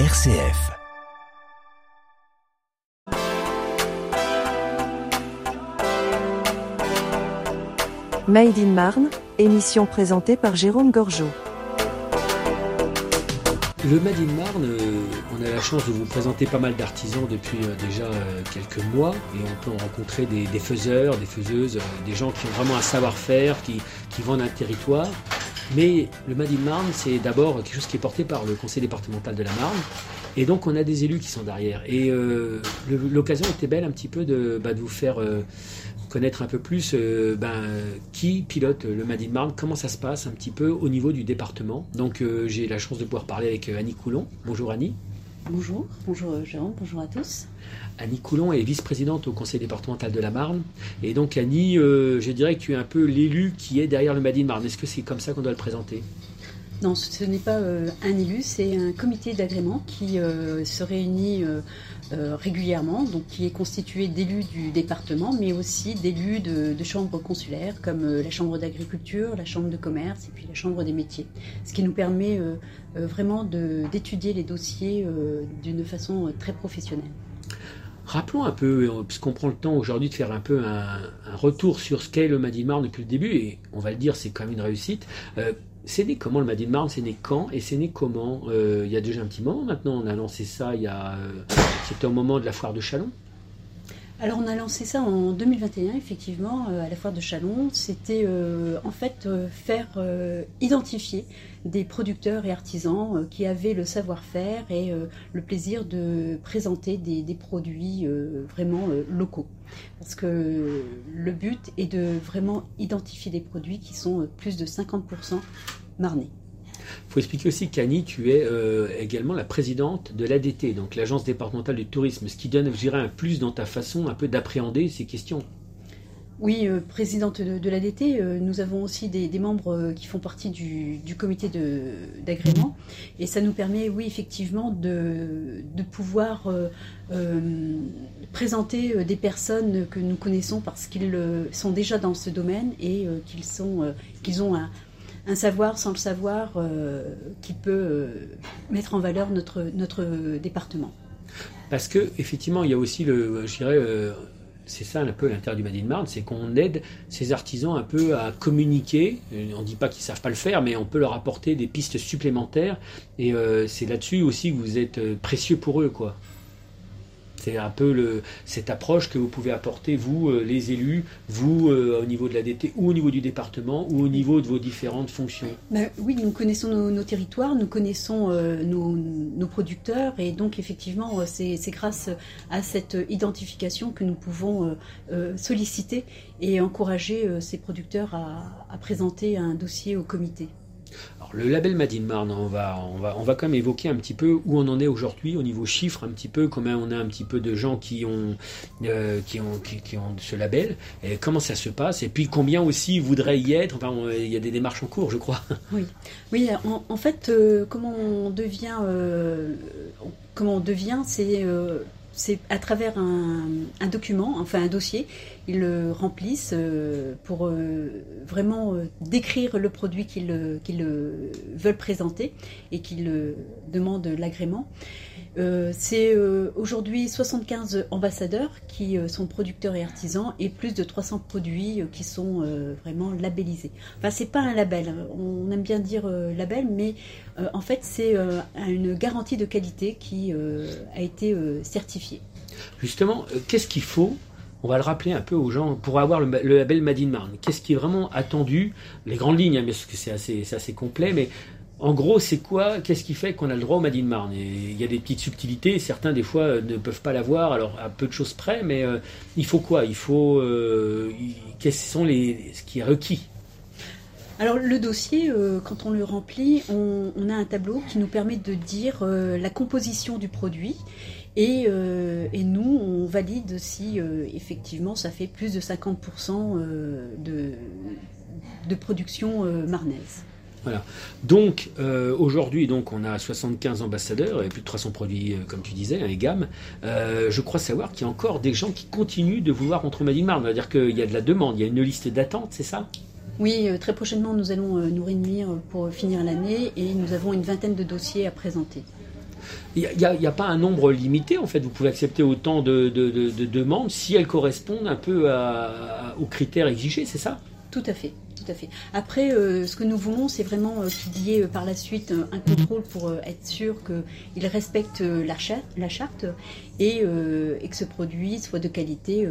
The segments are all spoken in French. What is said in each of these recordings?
RCF. Made in Marne, émission présentée par Jérôme Gorgeau. Le Made in Marne, euh, on a la chance de vous présenter pas mal d'artisans depuis euh, déjà euh, quelques mois et on peut en rencontrer des, des faiseurs, des faiseuses, des gens qui ont vraiment un savoir-faire, qui, qui vendent un territoire. Mais le Made in Marne, c'est d'abord quelque chose qui est porté par le conseil départemental de la Marne. Et donc on a des élus qui sont derrière. Et euh, l'occasion était belle un petit peu de, bah, vous faire euh, connaître un peu plus euh, ben, qui pilote le Made in Marne, comment ça se passe un petit peu au niveau du département. Donc j'ai la chance de pouvoir parler avec Annie Coulon. Bonjour Annie. Bonjour, bonjour euh, Jérôme, bonjour à tous. Annie Coulon est vice-présidente au conseil départemental de la Marne. Et donc Annie, euh, je dirais que tu es un peu l'élu qui est derrière le Made in Marne. Est-ce que c'est comme ça qu'on doit le présenter? Non, ce n'est pas euh, un élu, c'est un comité d'agrément qui euh, se réunit euh, régulièrement, donc qui est constitué d'élus du département, mais aussi d'élus de, chambres consulaires comme la chambre d'agriculture, la chambre de commerce et puis la chambre des métiers. Ce qui nous permet vraiment d'étudier les dossiers d'une façon très professionnelle. Rappelons un peu, puisqu'on prend le temps aujourd'hui de faire un peu un, retour sur ce qu'est le Marne depuis le début, et on va le dire, c'est quand même une réussite. C'est né comment le Made in Marne C'est né quand Et c'est né comment? Euh, Il y a déjà un petit moment maintenant, on a lancé ça il y a. euh, C'était au moment de la foire de Chalon. Alors on a lancé ça en 2021 effectivement euh, à la foire de Chalon. C'était en fait faire identifier des producteurs et artisans qui avaient le savoir-faire et le plaisir de présenter des, produits vraiment locaux. Parce que le but est de vraiment identifier des produits qui sont euh, plus de 50% marnais. Il faut expliquer aussi qu'Annie, tu es euh, également la présidente de l'ADT, donc l'Agence départementale du tourisme, ce qui donne, je dirais, un plus dans ta façon un peu d'appréhender ces questions. Oui, euh, présidente de, l'ADT, euh, nous avons aussi des, membres euh, qui font partie du, comité d'agrément et ça nous permet, oui, effectivement, de, pouvoir présenter des personnes que nous connaissons parce qu'ils sont déjà dans ce domaine et qu'ils qu'ils ont un, savoir sans le savoir qui peut mettre en valeur notre, notre département. Parce que effectivement, il y a aussi le, je dirais, c'est ça un peu l'intérêt du Made in Marne, c'est qu'on aide ces artisans un peu à communiquer. Euh, On ne dit pas qu'ils savent pas le faire, mais on peut leur apporter des pistes supplémentaires. Et euh, c'est là-dessus aussi que vous êtes euh, précieux pour eux, quoi. C'est un peu cette approche que vous pouvez apporter, vous, euh, les élus, vous, euh, au niveau de l'ADT, ou au niveau du département, ou au niveau de vos différentes fonctions. Ben oui, nous connaissons nos, territoires, nous connaissons euh, nos, producteurs et donc effectivement c'est grâce à cette identification que nous pouvons solliciter et encourager ces producteurs à présenter un dossier au comité. Alors, le label Made in Marne, on va, on, va, on va quand même évoquer un petit peu où on en est aujourd'hui au niveau chiffre, un petit peu, combien on a un petit peu de gens qui ont, euh, qui ont, ce label, et comment ça se passe, et puis combien aussi voudraient y être. Enfin, il y a des démarches en cours, je crois. Oui, en, en fait, euh, comment on devient, euh, comment on devient, c'est c'est à travers un, document, enfin un dossier. Ils le remplissent euh, pour euh, vraiment euh, décrire le produit qu'ils veulent présenter et qu'ils demandent l'agrément. Euh, c'est euh, aujourd'hui 75 ambassadeurs qui euh, sont producteurs et artisans et plus de 300 produits euh, qui sont vraiment labellisés. Enfin, c'est pas un label. hein. On aime bien dire label, mais en fait, c'est une garantie de qualité qui a été certifiée. Justement, qu'est-ce qu'il faut on va le rappeler un peu aux gens pour avoir le, label Made in Marne? Qu'est-ce qui est vraiment attendu? Les grandes lignes, hein, parce que c'est assez, assez complet, mais en gros, c'est quoi Qu'est-ce qui fait qu'on a le droit au Made in Marne? Il y a des petites subtilités. Certains, des fois, ne peuvent pas l'avoir, alors à peu de choses près, mais euh, il faut quoi? Il faut. Euh, quels sont les, ce qui est requis? Alors le dossier, euh, quand on le remplit, on, a un tableau qui nous permet de dire la composition du produit. Et, nous, on valide si effectivement ça fait plus de 50% euh, de, de production euh, marnaise. Donc euh, aujourd'hui, donc on a 75 ambassadeurs et plus de 300 produits, euh, comme tu disais, hein, et gamme. Euh, je crois savoir qu'il y a encore des gens qui continuent de vouloir entrer au Made in Marne. C'est-à-dire qu'il y a de la demande, il y a une liste d'attente, c'est ça? Oui, euh, très prochainement, nous allons nous réunir pour finir l'année et nous avons une vingtaine de dossiers à présenter. Il n'y a, pas un nombre limité, en fait. Vous pouvez accepter autant de, demandes si elles correspondent un peu aux critères exigés, c'est ça? Tout à fait. Tout à fait. Après, euh, ce que nous voulons, c'est vraiment euh, qu'il y ait euh, par la suite un contrôle pour être sûr qu'il respecte la, la, charte et, que ce produit soit de qualité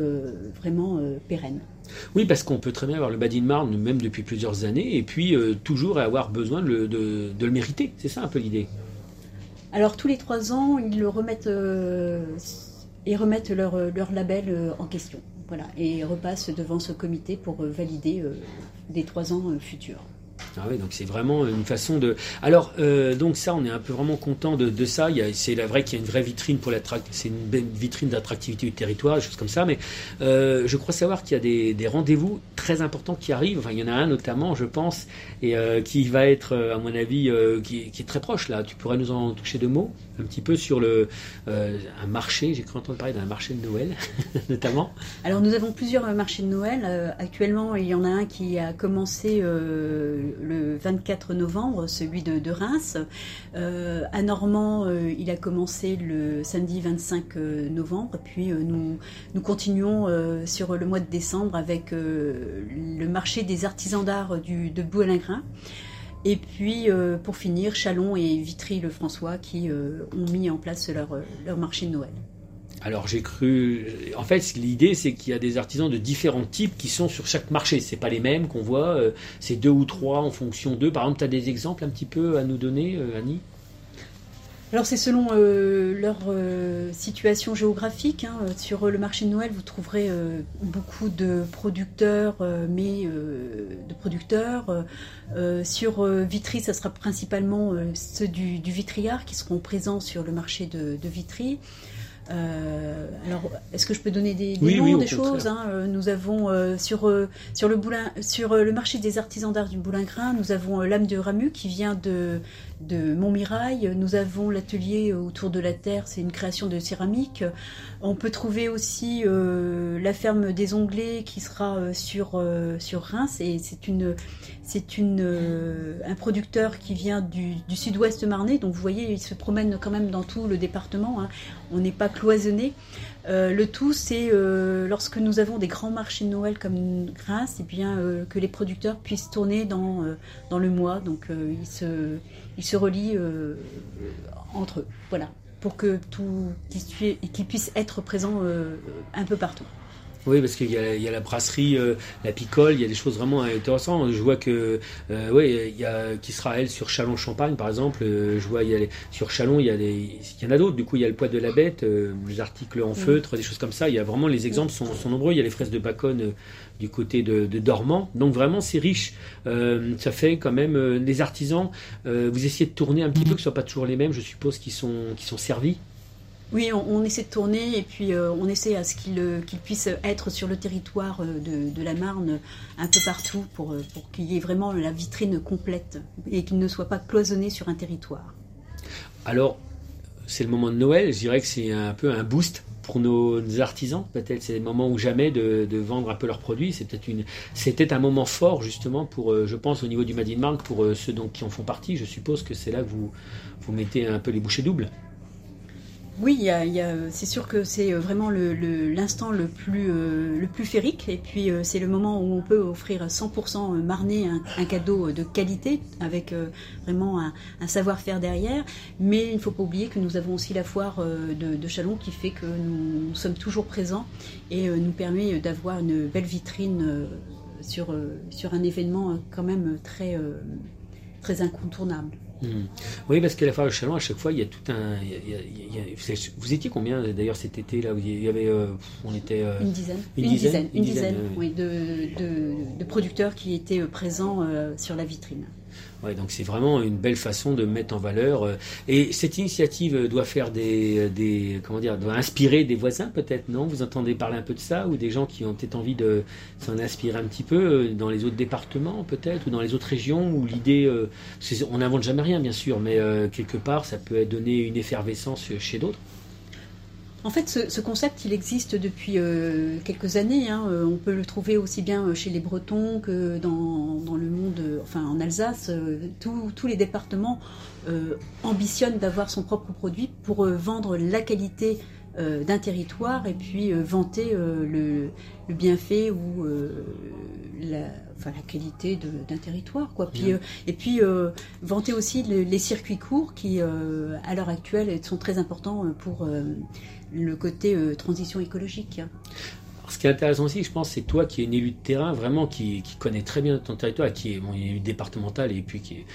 vraiment pérenne. Oui, parce qu'on peut très bien avoir le Badin Marne, même depuis plusieurs années, et puis toujours avoir besoin de le, de le mériter. C'est ça un peu l'idée. Alors tous les trois ans, ils le remettent, et remettent leur, leur label en question. Voilà, et repassent devant ce comité pour valider des trois ans euh, futurs. Ah donc c'est vraiment une façon de. Alors, euh, donc ça, on est un peu vraiment content de, ça. C'est la vrai qu'il y a une vraie vitrine pour c'est une vitrine d'attractivité du territoire, des choses comme ça. Mais euh, je crois savoir qu'il y a des, rendez-vous très importants qui arrivent. Enfin, il y en a un notamment, je pense, et qui va être, à mon avis, qui, est très proche là. Tu pourrais nous en toucher deux mots un petit peu sur le, euh, un marché. J'ai cru entendre parler d'un marché de Noël, notamment. Alors, nous avons plusieurs marchés de Noël. Euh, actuellement, il y en a un qui a commencé euh, le 24 novembre, celui de, Reims. à Normand, il a commencé le samedi 25 novembre. Puis, nous, continuons sur le mois de décembre avec le marché des artisans d'art de Boualingrin. Et puis, euh, pour finir, Chalon et Vitry-le-François qui euh, ont mis en place leur, euh, leur marché de Noël. Alors j'ai cru. En fait, l'idée c'est qu'il y a des artisans de différents types qui sont sur chaque marché. C'est pas les mêmes qu'on voit. C'est deux ou trois en fonction d'eux. Par exemple, tu as des exemples un petit peu à nous donner, Annie? Alors c'est selon euh, leur euh, situation géographique. Hein. Sur le marché de Noël, vous trouverez euh, beaucoup de producteurs, mais de producteurs. sur Vitry, ça sera principalement ceux du, Vitriard qui seront présents sur le marché de Vitry. Euh, alors, est-ce que je peux donner des, noms, des choses hein? Euh, Nous avons euh, sur sur le boulin, sur le marché des artisans d'art du Boulingrin, nous avons l'âme de Ramu qui vient de de Montmirail. Nous avons l'atelier autour de la terre, c'est une création de céramique. On peut trouver aussi la ferme des Onglets qui sera sur sur Reims et c'est une c'est une, un producteur qui vient du, sud-ouest marnais, donc vous voyez, il se promène quand même dans tout le département. Hein. On n'est pas cloisonné. Euh, le tout, c'est euh, lorsque nous avons des grands marchés de Noël comme Reims, et eh bien que les producteurs puissent tourner dans, le mois. Donc ils, se, ils relient entre eux, voilà, pour que tout qu'ils puissent être présents un peu partout. Oui, parce qu'il y, y, a la brasserie, euh, la picole, il y a des choses vraiment intéressantes. Je vois que, euh, oui, il y a qui sera elle sur Chalon-Champagne, par exemple. Euh, je vois, il y a les, sur Chalon, il y a des, il y en a d'autres. Du coup, il y a le poids de la bête, euh, les articles en mm. feutre, des choses comme ça. Il y a vraiment les exemples sont, sont nombreux. Il y a les fraises de Bacon du côté de, de, Dormant. Donc vraiment, c'est riche. ça fait quand même les artisans. vous essayez de tourner un petit peu, que ce soit pas toujours les mêmes, je suppose, qui sont qui sont servis. Oui, on, essaie de tourner et puis euh, on essaie à ce qu'il euh, puisse être sur le territoire euh, de, la Marne un peu partout pour, qu'il y ait vraiment la vitrine complète et qu'il ne soit pas cloisonné sur un territoire. Alors, c'est le moment de Noël, je dirais que c'est un peu un boost pour nos, artisans, peut-être c'est le moment ou jamais de, vendre un peu leurs produits. C'était un moment fort justement pour, je pense, au niveau du Made in Marne, pour ceux qui en font partie. Je suppose que c'est là que vous, vous mettez un peu les bouchées doubles. Oui, c'est sûr que c'est euh, vraiment l'instant le, plus, euh, le plus férique. Et puis, euh, c'est le moment où on peut offrir 100% marné un, cadeau de qualité avec vraiment un, savoir-faire derrière. Mais il ne faut pas oublier que nous avons aussi la foire de, Chalon qui fait que nous, sommes toujours présents et nous permet d'avoir une belle vitrine sur un événement quand même très, très incontournable. Hmm. Oui, parce qu'à la fois de Chalon, à chaque fois, il y a tout un. vous étiez combien d'ailleurs cet été là? Il y avait, euh, on était euh, une dizaine, une, dizaine, une dizaine, oui, de, de, producteurs qui étaient euh, présents sur la vitrine. Ouais, donc c'est vraiment une belle façon de mettre en valeur. Euh, et cette initiative doit faire doit inspirer des voisins peut-être, non? Vous entendez parler un peu de ça ou des gens qui ont peut-être envie de s'en inspirer un petit peu euh, dans les autres départements peut-être ou dans les autres régions où l'idée, euh, on n'invente jamais rien bien sûr, mais quelque part ça peut donner une effervescence chez d'autres? En fait, ce, concept, il existe depuis euh, quelques années. Hein. Euh, on peut le trouver aussi bien chez les Bretons que dans, le monde, enfin en Alsace. tous les départements ambitionnent d'avoir son propre produit pour vendre la qualité d'un territoire et puis vanter le, bienfait ou la, enfin, la qualité d'un territoire. Quoi. Puis, et puis vanter aussi les circuits courts qui, à l'heure actuelle, sont très importants pour le côté euh, transition écologique. ce qui est intéressant aussi, je pense, c'est toi qui es une élue de terrain, vraiment qui, qui connaît très bien ton territoire, qui est mon élu départemental, et puis qui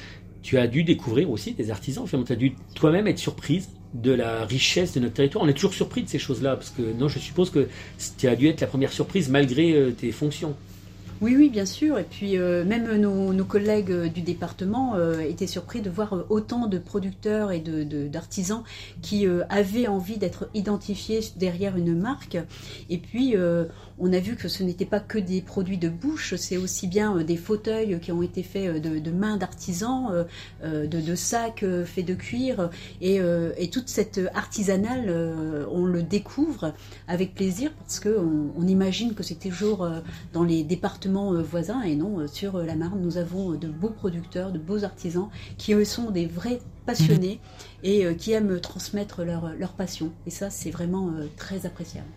tu as dû découvrir aussi des artisans. tu as dû toi-même être surprise de la richesse de notre territoire. On est toujours surpris de ces choses-là, parce que non, je suppose que tu as dû être la première surprise malgré euh, tes fonctions. Oui, oui, bien sûr. Et puis euh, même nos, collègues euh, du département euh, étaient surpris de voir autant de producteurs et d'artisans de, qui avaient envie d'être identifiés derrière une marque. Et puis on a vu que ce n'était pas que des produits de bouche, c'est aussi bien des fauteuils qui ont été faits de, mains d'artisans, de, sacs faits de cuir. Et, toute cette artisanale, on le découvre avec plaisir parce qu'on on imagine que c'est toujours dans les départements euh, voisins et non euh, sur euh, la Marne. Nous avons de beaux producteurs, de beaux artisans qui sont des vrais passionnés et qui aiment transmettre leur, leur passion. Et ça, c'est vraiment très appréciable.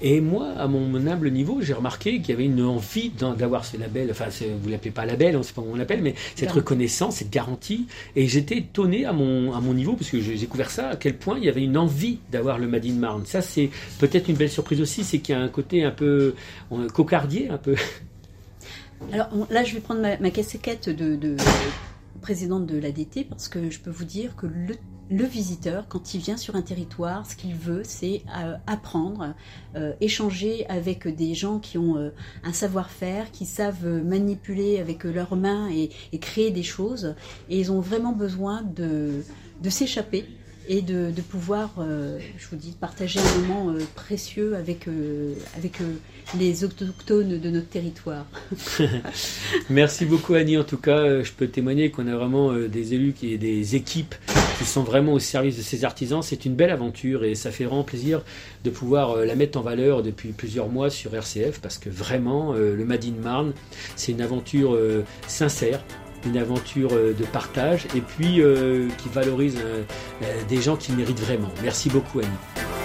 Et moi, à mon humble niveau, j'ai remarqué qu'il y avait une envie d'avoir ce label, enfin, vous l'appelez pas label, on ne sait pas comment on l'appelle, mais cette reconnaissance, cette garantie. Et j'étais étonné à mon, à mon niveau, parce que j'ai découvert ça, à quel point il y avait une envie d'avoir le Made in Marne. Ça, c'est peut-être une belle surprise aussi, c'est qu'il y a un côté un peu cocardier, un peu. Alors là, je vais prendre ma, casquette de, présidente de l'ADT parce que je peux vous dire que le, visiteur, quand il vient sur un territoire, ce qu'il veut, c'est euh, apprendre, euh, échanger avec des gens qui ont euh, un savoir-faire, qui savent manipuler avec leurs mains et, créer des choses. Et ils ont vraiment besoin de s'échapper et de, pouvoir, euh, je vous dis, partager un moment euh, précieux avec, euh, avec les autochtones de notre territoire. Merci beaucoup Annie, en tout cas, je peux témoigner qu'on a vraiment des élus et des équipes qui sont vraiment au service de ces artisans. C'est une belle aventure et ça fait vraiment plaisir de pouvoir la mettre en valeur depuis plusieurs mois sur RCF parce que vraiment, le Madine Marne, c'est une aventure sincère une aventure euh, de partage et puis euh, qui valorise euh, des gens qui méritent vraiment. Merci beaucoup Annie.